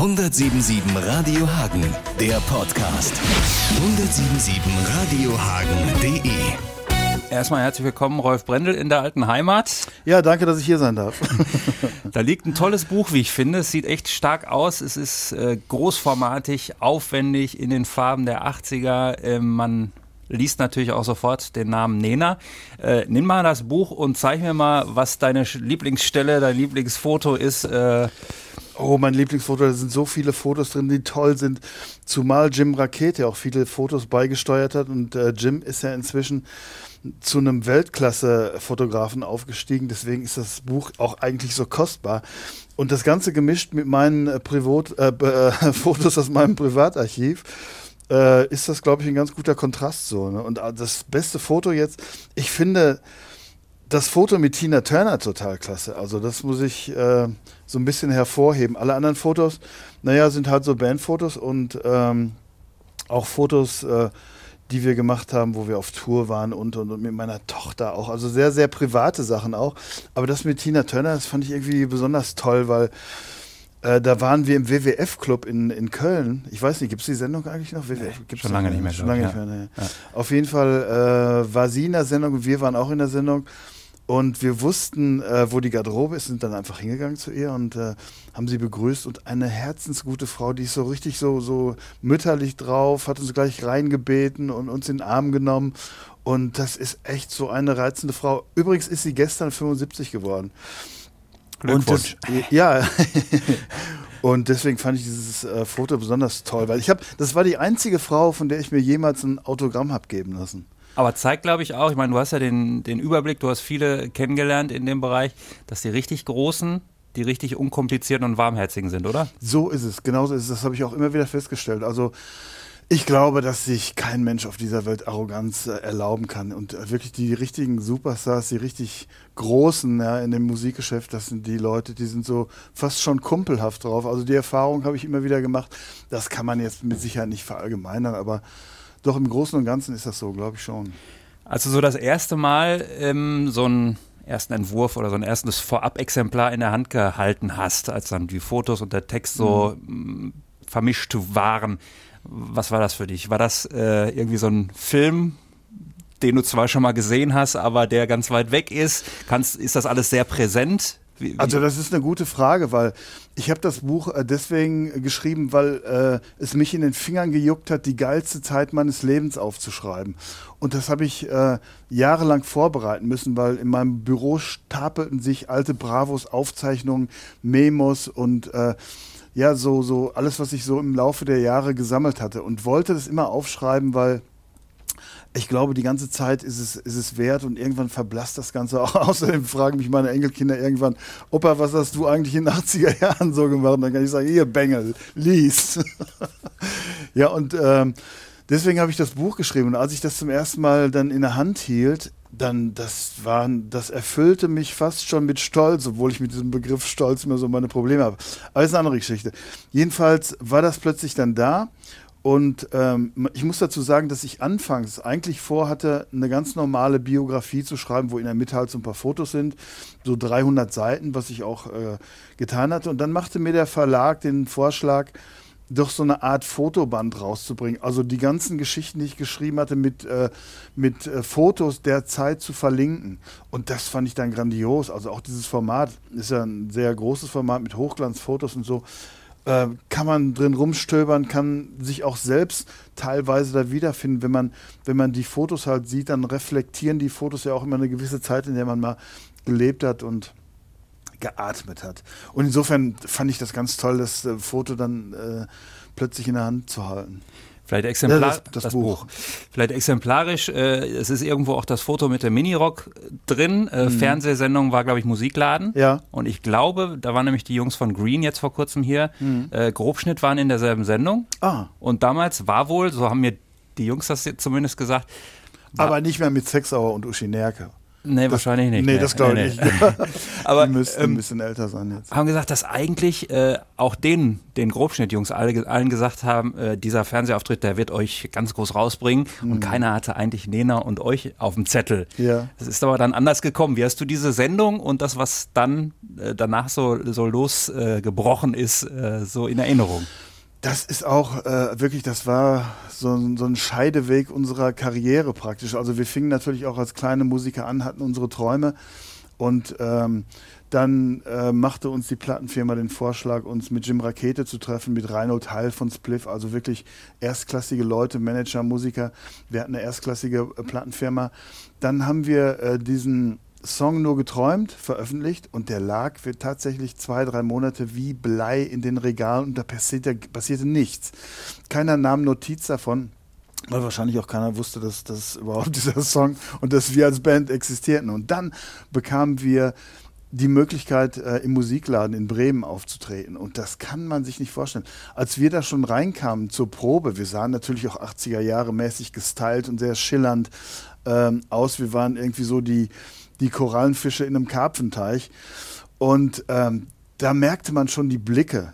177 Radio Hagen, der Podcast. 177 radiohagen.de Erstmal herzlich willkommen, Rolf Brendel in der alten Heimat. Ja, danke, dass ich hier sein darf. da liegt ein tolles Buch, wie ich finde. Es sieht echt stark aus. Es ist äh, großformatig, aufwendig, in den Farben der 80er. Äh, man liest natürlich auch sofort den Namen Nena. Äh, nimm mal das Buch und zeig mir mal, was deine Lieblingsstelle, dein Lieblingsfoto ist. Äh, Oh, mein Lieblingsfoto, da sind so viele Fotos drin, die toll sind. Zumal Jim Rakete auch viele Fotos beigesteuert hat. Und äh, Jim ist ja inzwischen zu einem Weltklasse-Fotografen aufgestiegen. Deswegen ist das Buch auch eigentlich so kostbar. Und das Ganze gemischt mit meinen äh, Privat, äh, Fotos aus meinem Privatarchiv äh, ist das, glaube ich, ein ganz guter Kontrast so. Ne? Und äh, das beste Foto jetzt, ich finde das Foto mit Tina Turner total klasse. Also das muss ich äh, so ein bisschen hervorheben. Alle anderen Fotos, naja, sind halt so Bandfotos und ähm, auch Fotos, äh, die wir gemacht haben, wo wir auf Tour waren und, und, und mit meiner Tochter auch. Also sehr, sehr private Sachen auch. Aber das mit Tina Turner, das fand ich irgendwie besonders toll, weil äh, da waren wir im WWF-Club in, in Köln. Ich weiß nicht, gibt es die Sendung eigentlich noch? WWF? Gibt's schon lange nicht mehr. Schon lange nicht mehr, ne. ja. Auf jeden Fall äh, war sie in der Sendung und wir waren auch in der Sendung. Und wir wussten, äh, wo die Garderobe ist, sind dann einfach hingegangen zu ihr und äh, haben sie begrüßt. Und eine herzensgute Frau, die ist so richtig so, so mütterlich drauf, hat uns gleich reingebeten und uns in den Arm genommen. Und das ist echt so eine reizende Frau. Übrigens ist sie gestern 75 geworden. Glückwunsch. Und das, ja. Und deswegen fand ich dieses äh, Foto besonders toll, weil ich habe, das war die einzige Frau, von der ich mir jemals ein Autogramm habe geben lassen. Aber zeigt, glaube ich, auch, ich meine, du hast ja den, den Überblick, du hast viele kennengelernt in dem Bereich, dass die richtig großen, die richtig unkomplizierten und warmherzigen sind, oder? So ist es, genauso ist es. Das habe ich auch immer wieder festgestellt. Also ich glaube, dass sich kein Mensch auf dieser Welt Arroganz äh, erlauben kann. Und äh, wirklich die richtigen Superstars, die richtig großen ja, in dem Musikgeschäft, das sind die Leute, die sind so fast schon kumpelhaft drauf. Also die Erfahrung habe ich immer wieder gemacht. Das kann man jetzt mit Sicherheit nicht verallgemeinern, aber doch im Großen und Ganzen ist das so, glaube ich schon. Also so das erste Mal ähm, so einen ersten Entwurf oder so ein erstes Vorab-Exemplar in der Hand gehalten hast, als dann die Fotos und der Text so mhm. vermischt waren. Was war das für dich? War das äh, irgendwie so ein Film, den du zwar schon mal gesehen hast, aber der ganz weit weg ist? Kannst, ist das alles sehr präsent? Wie, wie? Also das ist eine gute Frage, weil ich habe das Buch äh, deswegen geschrieben, weil äh, es mich in den Fingern gejuckt hat, die geilste Zeit meines Lebens aufzuschreiben. Und das habe ich äh, jahrelang vorbereiten müssen, weil in meinem Büro stapelten sich alte Bravos, Aufzeichnungen, Memos und äh, ja, so, so alles, was ich so im Laufe der Jahre gesammelt hatte und wollte das immer aufschreiben, weil ich glaube, die ganze Zeit ist es, ist es wert und irgendwann verblasst das Ganze auch. Außerdem fragen mich meine Enkelkinder irgendwann, Opa, was hast du eigentlich in den 80er Jahren so gemacht? Und dann kann ich sagen, hier, Bengel, lies. ja, und ähm, deswegen habe ich das Buch geschrieben. Und als ich das zum ersten Mal dann in der Hand hielt, dann, das war, das erfüllte mich fast schon mit Stolz, obwohl ich mit diesem Begriff Stolz immer so meine Probleme habe. Aber das ist eine andere Geschichte. Jedenfalls war das plötzlich dann da und ähm, ich muss dazu sagen, dass ich anfangs eigentlich vorhatte, eine ganz normale Biografie zu schreiben, wo in der Mitte halt so ein paar Fotos sind, so 300 Seiten, was ich auch äh, getan hatte. Und dann machte mir der Verlag den Vorschlag, doch so eine Art Fotoband rauszubringen. Also die ganzen Geschichten, die ich geschrieben hatte, mit, äh, mit äh, Fotos der Zeit zu verlinken. Und das fand ich dann grandios. Also auch dieses Format ist ja ein sehr großes Format mit Hochglanzfotos und so. Äh, kann man drin rumstöbern, kann sich auch selbst teilweise da wiederfinden. Wenn man, wenn man die Fotos halt sieht, dann reflektieren die Fotos ja auch immer eine gewisse Zeit, in der man mal gelebt hat und geatmet hat. Und insofern fand ich das ganz toll, das äh, Foto dann äh, plötzlich in der Hand zu halten. Vielleicht exemplar ja, das, das, das Buch. Buch. Vielleicht exemplarisch, äh, es ist irgendwo auch das Foto mit dem Minirock drin. Äh, mhm. Fernsehsendung war, glaube ich, Musikladen. Ja. Und ich glaube, da waren nämlich die Jungs von Green jetzt vor kurzem hier. Mhm. Äh, Grobschnitt waren in derselben Sendung. Ah. Und damals war wohl, so haben mir die Jungs das zumindest gesagt. Aber nicht mehr mit Sexauer und Uschi Nerke. Nee, das, wahrscheinlich nicht. Nee, das glaube ich nee, nicht. Aber die müssten ähm, ein bisschen älter sein jetzt. Haben gesagt, dass eigentlich äh, auch den, den Grobschnittjungs alle, allen gesagt haben, äh, dieser Fernsehauftritt, der wird euch ganz groß rausbringen. Mhm. Und keiner hatte eigentlich Nena und euch auf dem Zettel. Ja. Das ist aber dann anders gekommen. Wie hast du diese Sendung und das, was dann äh, danach so, so losgebrochen ist, äh, so in Erinnerung? Das ist auch äh, wirklich, das war so, so, ein Scheideweg unserer Karriere praktisch. Also wir fingen natürlich auch als kleine Musiker an, hatten unsere Träume und ähm, dann äh, machte uns die Plattenfirma den Vorschlag, uns mit Jim Rakete zu treffen, mit Reinhold Heil von Spliff, also wirklich erstklassige Leute, Manager, Musiker. Wir hatten eine erstklassige äh, Plattenfirma. Dann haben wir äh, diesen Song nur geträumt, veröffentlicht und der lag für tatsächlich zwei, drei Monate wie Blei in den Regalen und da passierte, passierte nichts. Keiner nahm Notiz davon, weil wahrscheinlich auch keiner wusste, dass das überhaupt dieser Song und dass wir als Band existierten. Und dann bekamen wir die Möglichkeit, äh, im Musikladen in Bremen aufzutreten. Und das kann man sich nicht vorstellen. Als wir da schon reinkamen zur Probe, wir sahen natürlich auch 80er Jahre mäßig gestylt und sehr schillernd ähm, aus. Wir waren irgendwie so die, die Korallenfische in einem Karpfenteich. Und ähm, da merkte man schon die Blicke,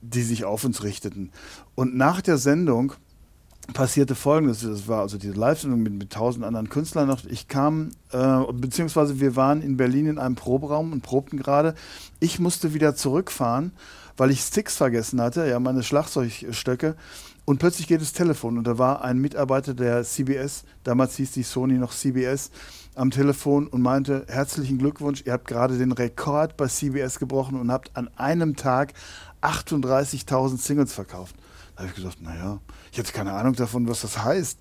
die sich auf uns richteten. Und nach der Sendung passierte folgendes: Das war also diese Live-Sendung mit, mit tausend anderen Künstlern noch. Ich kam, äh, beziehungsweise wir waren in Berlin in einem Proberaum und probten gerade. Ich musste wieder zurückfahren, weil ich Sticks vergessen hatte, ja, meine Schlagzeugstöcke. Und plötzlich geht das Telefon und da war ein Mitarbeiter der CBS, damals hieß die Sony noch CBS, am Telefon und meinte, herzlichen Glückwunsch, ihr habt gerade den Rekord bei CBS gebrochen und habt an einem Tag 38.000 Singles verkauft. Da habe ich gesagt, naja, ich hatte keine Ahnung davon, was das heißt.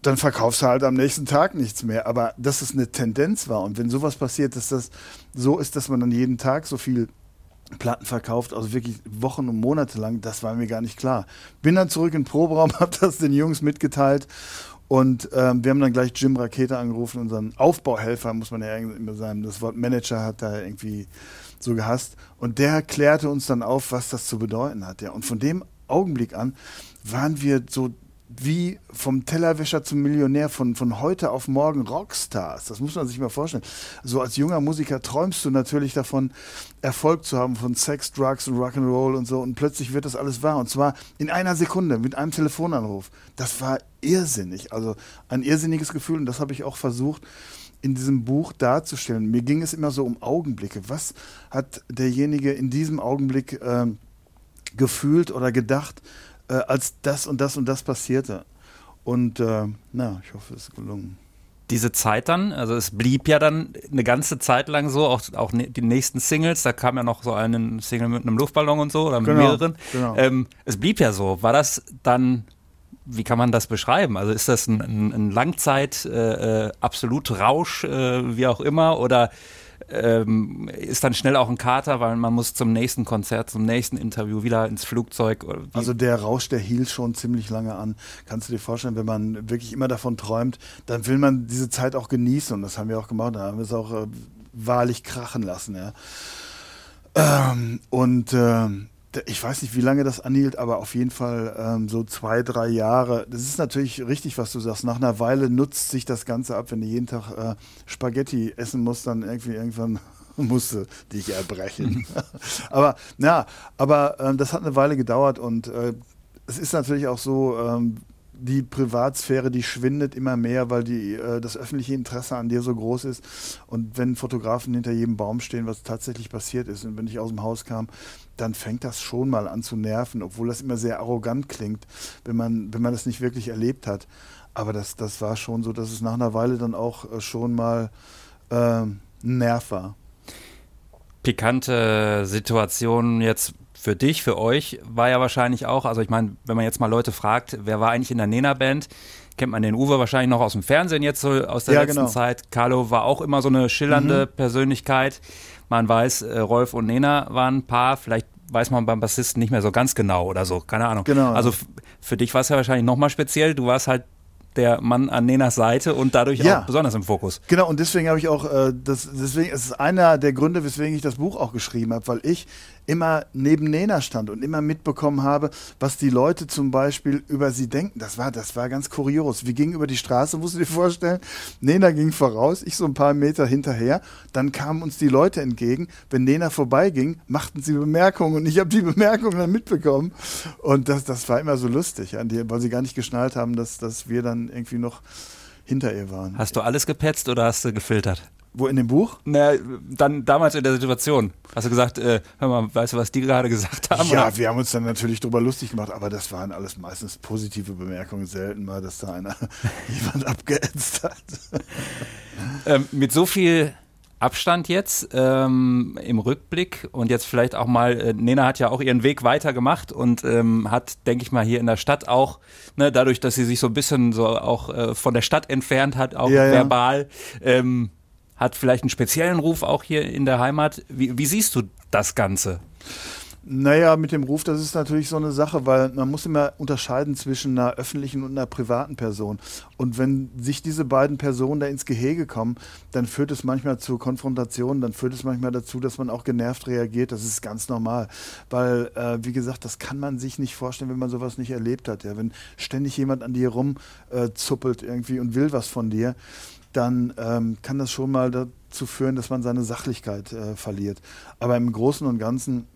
Dann verkaufst du halt am nächsten Tag nichts mehr. Aber dass es eine Tendenz war und wenn sowas passiert, dass das so ist, dass man dann jeden Tag so viel Platten verkauft, also wirklich Wochen und Monate lang, das war mir gar nicht klar. Bin dann zurück in den Proberaum, habe das den Jungs mitgeteilt und ähm, wir haben dann gleich Jim Rakete angerufen, unseren Aufbauhelfer, muss man ja immer sagen. Das Wort Manager hat da irgendwie so gehasst. Und der klärte uns dann auf, was das zu bedeuten hat. Ja. Und von dem Augenblick an waren wir so wie vom Tellerwäscher zum Millionär, von, von heute auf morgen Rockstars. Das muss man sich mal vorstellen. So als junger Musiker träumst du natürlich davon, Erfolg zu haben von Sex, Drugs und Rock'n'Roll und so. Und plötzlich wird das alles wahr. Und zwar in einer Sekunde mit einem Telefonanruf. Das war irrsinnig. Also ein irrsinniges Gefühl. Und das habe ich auch versucht, in diesem Buch darzustellen. Mir ging es immer so um Augenblicke. Was hat derjenige in diesem Augenblick äh, gefühlt oder gedacht? Äh, als das und das und das passierte. Und äh, na, ich hoffe, es ist gelungen. Diese Zeit dann, also es blieb ja dann eine ganze Zeit lang so, auch, auch ne, die nächsten Singles, da kam ja noch so ein Single mit einem Luftballon und so oder mit genau, mehreren. Genau. Ähm, es blieb ja so. War das dann wie kann man das beschreiben? Also ist das ein, ein, ein Langzeit, äh, äh absolut Rausch, äh, wie auch immer, oder ähm, ist dann schnell auch ein Kater, weil man muss zum nächsten Konzert, zum nächsten Interview wieder ins Flugzeug. Also der Rausch, der hielt schon ziemlich lange an. Kannst du dir vorstellen, wenn man wirklich immer davon träumt, dann will man diese Zeit auch genießen und das haben wir auch gemacht. Da haben wir es auch äh, wahrlich krachen lassen. Ja. Ähm, und ähm, ich weiß nicht, wie lange das anhielt, aber auf jeden Fall ähm, so zwei, drei Jahre. Das ist natürlich richtig, was du sagst. Nach einer Weile nutzt sich das Ganze ab, wenn du jeden Tag äh, Spaghetti essen musst, dann irgendwie irgendwann musste dich erbrechen. aber ja, aber äh, das hat eine Weile gedauert und äh, es ist natürlich auch so, ähm, die Privatsphäre, die schwindet immer mehr, weil die, äh, das öffentliche Interesse an dir so groß ist. Und wenn Fotografen hinter jedem Baum stehen, was tatsächlich passiert ist, und wenn ich aus dem Haus kam, dann fängt das schon mal an zu nerven, obwohl das immer sehr arrogant klingt, wenn man, wenn man das nicht wirklich erlebt hat. Aber das, das war schon so, dass es nach einer Weile dann auch äh, schon mal äh, Nerv war. Pikante Situation jetzt für dich, für euch war ja wahrscheinlich auch, also ich meine, wenn man jetzt mal Leute fragt, wer war eigentlich in der Nena-Band, kennt man den Uwe wahrscheinlich noch aus dem Fernsehen jetzt so aus der ja, letzten genau. Zeit. Carlo war auch immer so eine schillernde mhm. Persönlichkeit. Man weiß, äh, Rolf und Nena waren ein Paar, vielleicht weiß man beim Bassisten nicht mehr so ganz genau oder so, keine Ahnung. Genau. Also für dich war es ja wahrscheinlich nochmal speziell. Du warst halt der Mann an Nenas Seite und dadurch Ja. auch besonders im Fokus. Genau, und deswegen habe ich auch, äh, das, deswegen es ist einer der Gründe, weswegen ich das Buch auch geschrieben habe, weil ich immer neben Nena stand und immer mitbekommen habe, was die Leute zum Beispiel über sie denken. Das war, das war ganz kurios. Wir gingen über die Straße, musst du dir vorstellen. Nena ging voraus, ich so ein paar Meter hinterher. Dann kamen uns die Leute entgegen. Wenn Nena vorbeiging, machten sie Bemerkungen und ich habe die Bemerkungen dann mitbekommen. Und das, das war immer so lustig, an weil sie gar nicht geschnallt haben, dass, dass wir dann irgendwie noch hinter ihr waren. Hast du alles gepetzt oder hast du gefiltert? Wo in dem Buch? Na, dann damals in der Situation. Hast du gesagt, äh, hör mal, weißt du, was die gerade gesagt haben? Ja, Oder? wir haben uns dann natürlich drüber lustig gemacht, aber das waren alles meistens positive Bemerkungen, selten mal, dass da einer jemand abgeätzt hat. Ähm, mit so viel Abstand jetzt ähm, im Rückblick und jetzt vielleicht auch mal, äh, Nena hat ja auch ihren Weg weitergemacht und ähm, hat, denke ich mal, hier in der Stadt auch, ne, dadurch, dass sie sich so ein bisschen so auch äh, von der Stadt entfernt hat, auch Ja, ja. verbal, ähm, hat vielleicht einen speziellen Ruf auch hier in der Heimat. Wie, wie siehst du das Ganze? Naja, mit dem Ruf, das ist natürlich so eine Sache, weil man muss immer unterscheiden zwischen einer öffentlichen und einer privaten Person. Und wenn sich diese beiden Personen da ins Gehege kommen, dann führt es manchmal zu Konfrontationen, dann führt es manchmal dazu, dass man auch genervt reagiert. Das ist ganz normal. Weil, äh, wie gesagt, das kann man sich nicht vorstellen, wenn man sowas nicht erlebt hat. Ja? Wenn ständig jemand an dir rumzuppelt äh, irgendwie und will was von dir, dann ähm, kann das schon mal dazu führen, dass man seine Sachlichkeit äh, verliert. Aber im Großen und Ganzen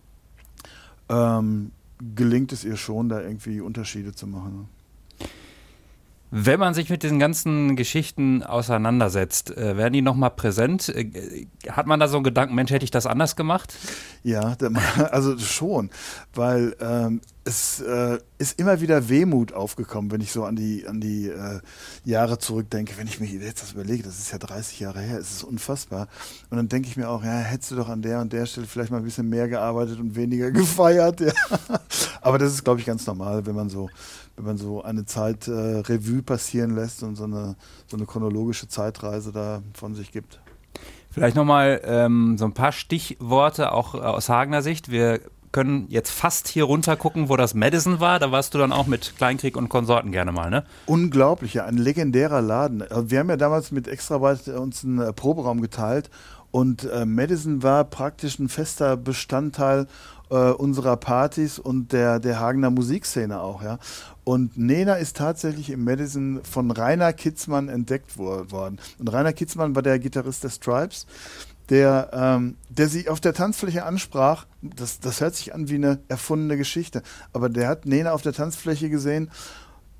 ähm, gelingt es ihr schon, da irgendwie Unterschiede zu machen. Wenn man sich mit diesen ganzen Geschichten auseinandersetzt, äh, werden die nochmal präsent? Äh, hat man da so einen Gedanken, Mensch, hätte ich das anders gemacht? Ja, also schon, weil ähm, es äh, ist immer wieder Wehmut aufgekommen, wenn ich so an die, an die äh, Jahre zurückdenke. Wenn ich mir jetzt das überlege, das ist ja 30 Jahre her, es ist unfassbar. Und dann denke ich mir auch, ja, hättest du doch an der und der Stelle vielleicht mal ein bisschen mehr gearbeitet und weniger gefeiert. Ja. Aber das ist, glaube ich, ganz normal, wenn man so, wenn man so eine Zeit äh, Revue passieren lässt und so eine, so eine chronologische Zeitreise da von sich gibt. Vielleicht nochmal ähm, so ein paar Stichworte auch äh, aus Hagener Sicht. Wir können jetzt fast hier runter gucken, wo das Madison war. Da warst du dann auch mit Kleinkrieg und Konsorten gerne mal, ne? Unglaublich, ja, ein legendärer Laden. Äh, Wir haben ja damals mit Extrabyte uns einen äh, Proberaum geteilt und äh, Madison war praktisch ein fester Bestandteil äh, unserer Partys und der, der Hagener Musikszene auch, ja. Und Nena ist tatsächlich im Madison von Rainer Kitzmann entdeckt wo worden. Und Rainer Kitzmann war der Gitarrist der Stripes, der, ähm, der sie auf der Tanzfläche ansprach. Das, das hört sich an wie eine erfundene Geschichte. Aber der hat Nena auf der Tanzfläche gesehen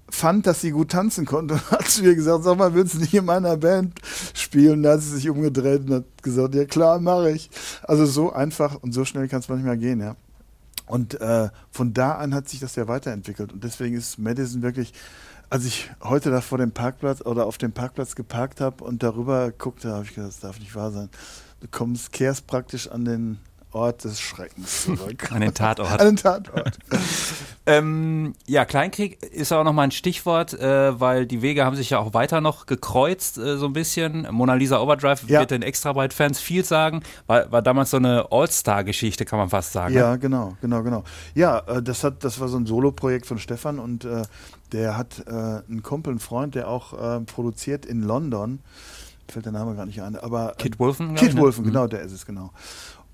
fand, dass sie gut tanzen konnte und hat zu ihr gesagt, sag mal, willst du nicht in meiner Band spielen? Da hat sie sich umgedreht und hat gesagt, ja klar, mache ich. Also so einfach und so schnell kann es manchmal gehen, ja. Und äh, von da an hat sich das ja weiterentwickelt und deswegen ist Madison wirklich, als ich heute da vor dem Parkplatz oder auf dem Parkplatz geparkt habe und darüber guckte, habe ich gedacht, das darf nicht wahr sein. Du kommst, kehrst praktisch an den Ort des Schreckens zurück. An den Tatort. An den Tatort. Ähm, ja, Kleinkrieg ist auch nochmal ein Stichwort, äh, weil die Wege haben sich ja auch weiter noch gekreuzt, äh, so ein bisschen. Mona Lisa Overdrive Ja. wird den Extrabyte-Fans viel sagen. War, war damals so eine All-Star-Geschichte, kann man fast sagen. ne? Ja, genau, genau, genau. Ja, äh, das hat, das war so ein Solo-Projekt von Stefan und äh, der hat äh, einen Kumpel, einen Freund, der auch äh, produziert in London. Fällt der Name gar nicht ein, aber äh, Kid Wolfen, Kid ne? Wolfen, Mhm. genau, der ist es genau.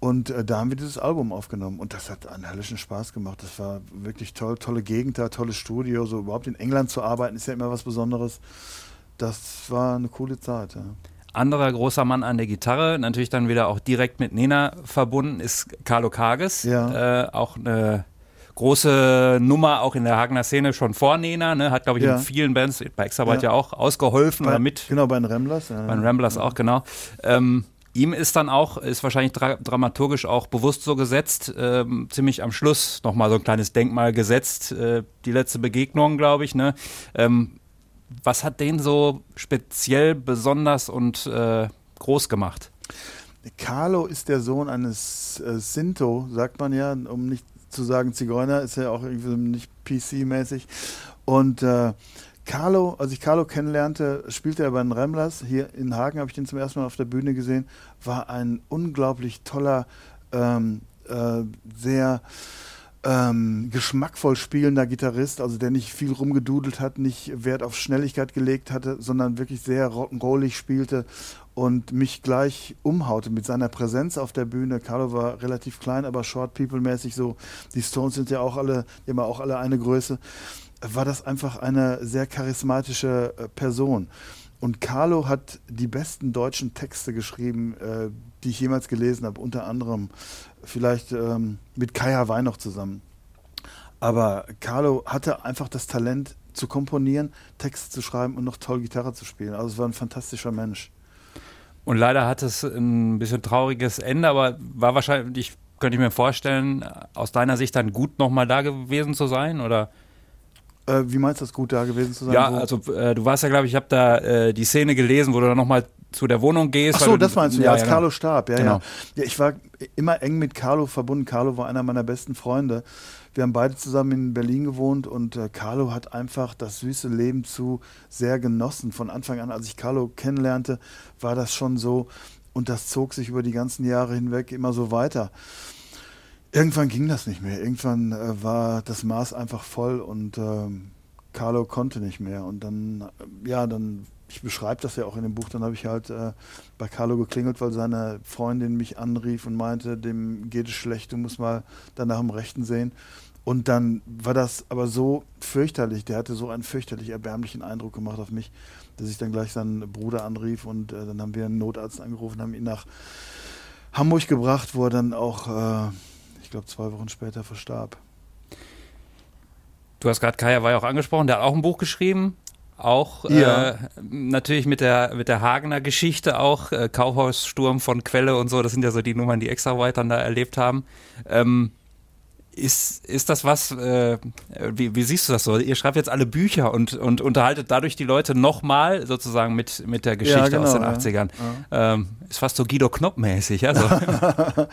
Und äh, da haben wir dieses Album aufgenommen und das hat einen hellischen Spaß gemacht. Das war wirklich toll, tolle Gegend da, tolles Studio. So überhaupt in England zu arbeiten ist ja immer was Besonderes. Das war eine coole Zeit. Ja. Anderer großer Mann an der Gitarre, natürlich dann wieder auch direkt mit Nena verbunden, ist Carlo Kages. Ja. Äh, auch eine große Nummer auch in der Hagener Szene schon vor Nena, ne? hat glaube ich Ja. in vielen Bands, bei Extrabyte ja. Ja. auch ausgeholfen Bei, oder mit Genau, bei den Ramblers. Ja. bei den Ramblers auch, genau. Ähm, ihm ist dann auch, ist wahrscheinlich dra dramaturgisch auch bewusst so gesetzt, ähm, ziemlich am Schluss nochmal so ein kleines Denkmal gesetzt, äh, die letzte Begegnung, glaube ich, ne? Ähm, was hat den so speziell, besonders und äh, groß gemacht? Carlo ist der Sohn eines äh, Sinto, sagt man ja, um nicht zu sagen Zigeuner, ist ja auch irgendwie nicht PC-mäßig. Und äh, Carlo, als ich Carlo kennenlernte, spielte er bei den Ramblers. Hier in Hagen habe ich den zum ersten Mal auf der Bühne gesehen. War ein unglaublich toller, ähm, äh, sehr ähm, geschmackvoll spielender Gitarrist, also der nicht viel rumgedudelt hat, nicht Wert auf Schnelligkeit gelegt hatte, sondern wirklich sehr rock'n'rollig spielte und mich gleich umhaute mit seiner Präsenz auf der Bühne. Carlo war relativ klein, aber Short People-mäßig so. Die Stones sind ja auch alle, immer auch alle eine Größe. War das einfach eine sehr charismatische äh, Person. Und Carlo hat die besten deutschen Texte geschrieben, äh, die ich jemals gelesen habe, unter anderem vielleicht ähm, mit Kaya Wein noch zusammen. Aber Carlo hatte einfach das Talent zu komponieren, Texte zu schreiben und noch toll Gitarre zu spielen. Also es war ein fantastischer Mensch. Und leider hat es ein bisschen trauriges Ende, aber war wahrscheinlich, könnte ich mir vorstellen, aus deiner Sicht dann gut nochmal da gewesen zu sein, oder? Äh, wie meinst du das gut da gewesen zu sein? Ja, also äh, du warst ja, glaube ich, ich habe da äh, die Szene gelesen, wo du dann nochmal zu der Wohnung gehst. Ach so, das meinst du, ja, als ja, Carlo genau. starb. Ja, genau. ja. ja, ich war immer eng mit Carlo verbunden. Carlo war einer meiner besten Freunde. Wir haben beide zusammen in Berlin gewohnt und äh, Carlo hat einfach das süße Leben zu sehr genossen. Von Anfang an, als ich Carlo kennenlernte, war das schon so und das zog sich über die ganzen Jahre hinweg immer so weiter. Irgendwann ging das nicht mehr. Irgendwann äh, war das Maß einfach voll und äh, Carlo konnte nicht mehr. Und dann, äh, ja, dann, ich beschreibe das ja auch in dem Buch, dann habe ich halt äh, bei Carlo geklingelt, weil seine Freundin mich anrief und meinte, dem geht es schlecht, du musst mal danach im Rechten sehen. Und dann war das aber so fürchterlich, der hatte so einen fürchterlich erbärmlichen Eindruck gemacht auf mich, dass ich dann gleich seinen Bruder anrief und äh, dann haben wir einen Notarzt angerufen, haben ihn nach Hamburg gebracht, wo er dann auch äh, ich glaube, zwei Wochen später verstarb. Du hast gerade Kaya Wey auch angesprochen, der hat auch ein Buch geschrieben. Auch ja. äh, natürlich mit der, mit der Hagener Geschichte auch, äh, Kaufhaussturm von Quelle und so, das sind ja so die Nummern, die extra weiter da erlebt haben. Ähm, ist, ist das was, äh, wie, wie siehst du das so? Ihr schreibt jetzt alle Bücher und, und unterhaltet dadurch die Leute nochmal sozusagen mit, mit der Geschichte ja, genau, aus den 80ern. Ja. Ähm, ist fast so Guido Knopp-mäßig, also.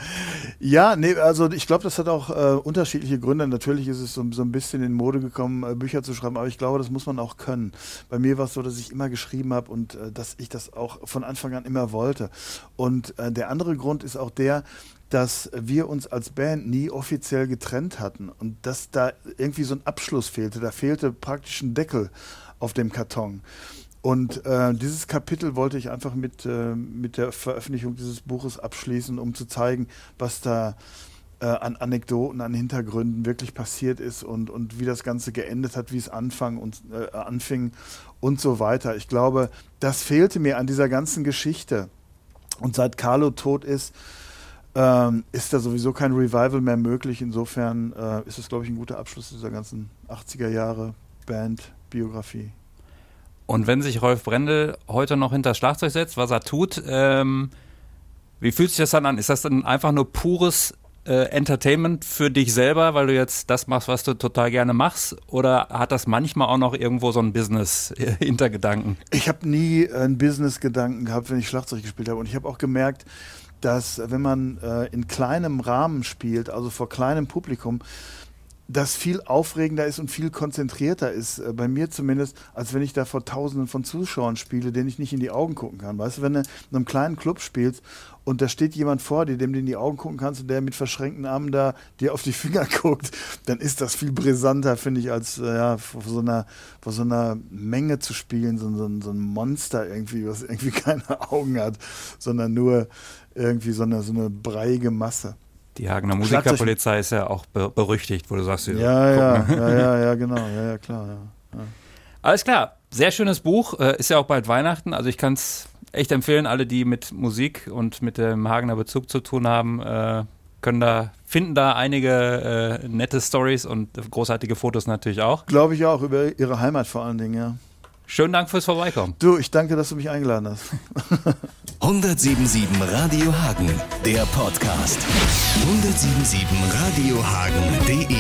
ja, nee, also ich glaube, das hat auch äh, unterschiedliche Gründe. Natürlich ist es so, so ein bisschen in Mode gekommen, äh, Bücher zu schreiben, aber ich glaube, das muss man auch können. Bei mir war es so, dass ich immer geschrieben habe und äh, dass ich das auch von Anfang an immer wollte. Und äh, der andere Grund ist auch der, dass wir uns als Band nie offiziell getrennt hatten und dass da irgendwie so ein Abschluss fehlte. Da fehlte praktisch ein Deckel auf dem Karton. Und äh, dieses Kapitel wollte ich einfach mit, äh, mit der Veröffentlichung dieses Buches abschließen, um zu zeigen, was da äh, an Anekdoten, an Hintergründen wirklich passiert ist und, und wie das Ganze geendet hat, wie es anfang und, äh, anfing und so weiter. Ich glaube, das fehlte mir an dieser ganzen Geschichte. Und seit Carlo tot ist, ähm, ist da sowieso kein Revival mehr möglich. Insofern äh, ist es, glaube ich, ein guter Abschluss dieser ganzen 80er Jahre Band-Biografie. Und wenn sich Rolf Brendel heute noch hinter das Schlagzeug setzt, was er tut, ähm, wie fühlt sich das dann an? Ist das dann einfach nur pures äh, Entertainment für dich selber, weil du jetzt das machst, was du total gerne machst? Oder hat das manchmal auch noch irgendwo so einen Business-Hintergedanken? Ich habe nie einen Business-Gedanken gehabt, wenn ich Schlagzeug gespielt habe. Und ich habe auch gemerkt, dass wenn man äh, in kleinem Rahmen spielt, also vor kleinem Publikum, das viel aufregender ist und viel konzentrierter ist, äh, bei mir zumindest, als wenn ich da vor Tausenden von Zuschauern spiele, denen ich nicht in die Augen gucken kann. Weißt du, wenn du in einem kleinen Club spielst und da steht jemand vor dir, dem du in die Augen gucken kannst und der mit verschränkten Armen da dir auf die Finger guckt, dann ist das viel brisanter, finde ich, als äh, ja, vor, so einer, vor so einer Menge zu spielen, so, so, so ein Monster irgendwie, was irgendwie keine Augen hat, sondern nur irgendwie so eine, so eine breiige Masse. Die Hagener Musikerpolizei ist ja auch berüchtigt, wo du sagst, ja, ja, ja, ja, ja, genau, ja, ja, klar. Ja. Alles klar, sehr schönes Buch, äh, ist ja auch bald Weihnachten, also ich kann es echt empfehlen, alle, die mit Musik und mit dem Hagener Bezug zu tun haben, äh, können da, finden da einige äh, nette Stories und großartige Fotos natürlich auch. Glaube ich auch, über ihre Heimat vor allen Dingen, ja. Schönen Dank fürs Vorbeikommen. Du, ich danke, dass du mich eingeladen hast. 1077 Radio Hagen, der Podcast. 1077radiohagen.de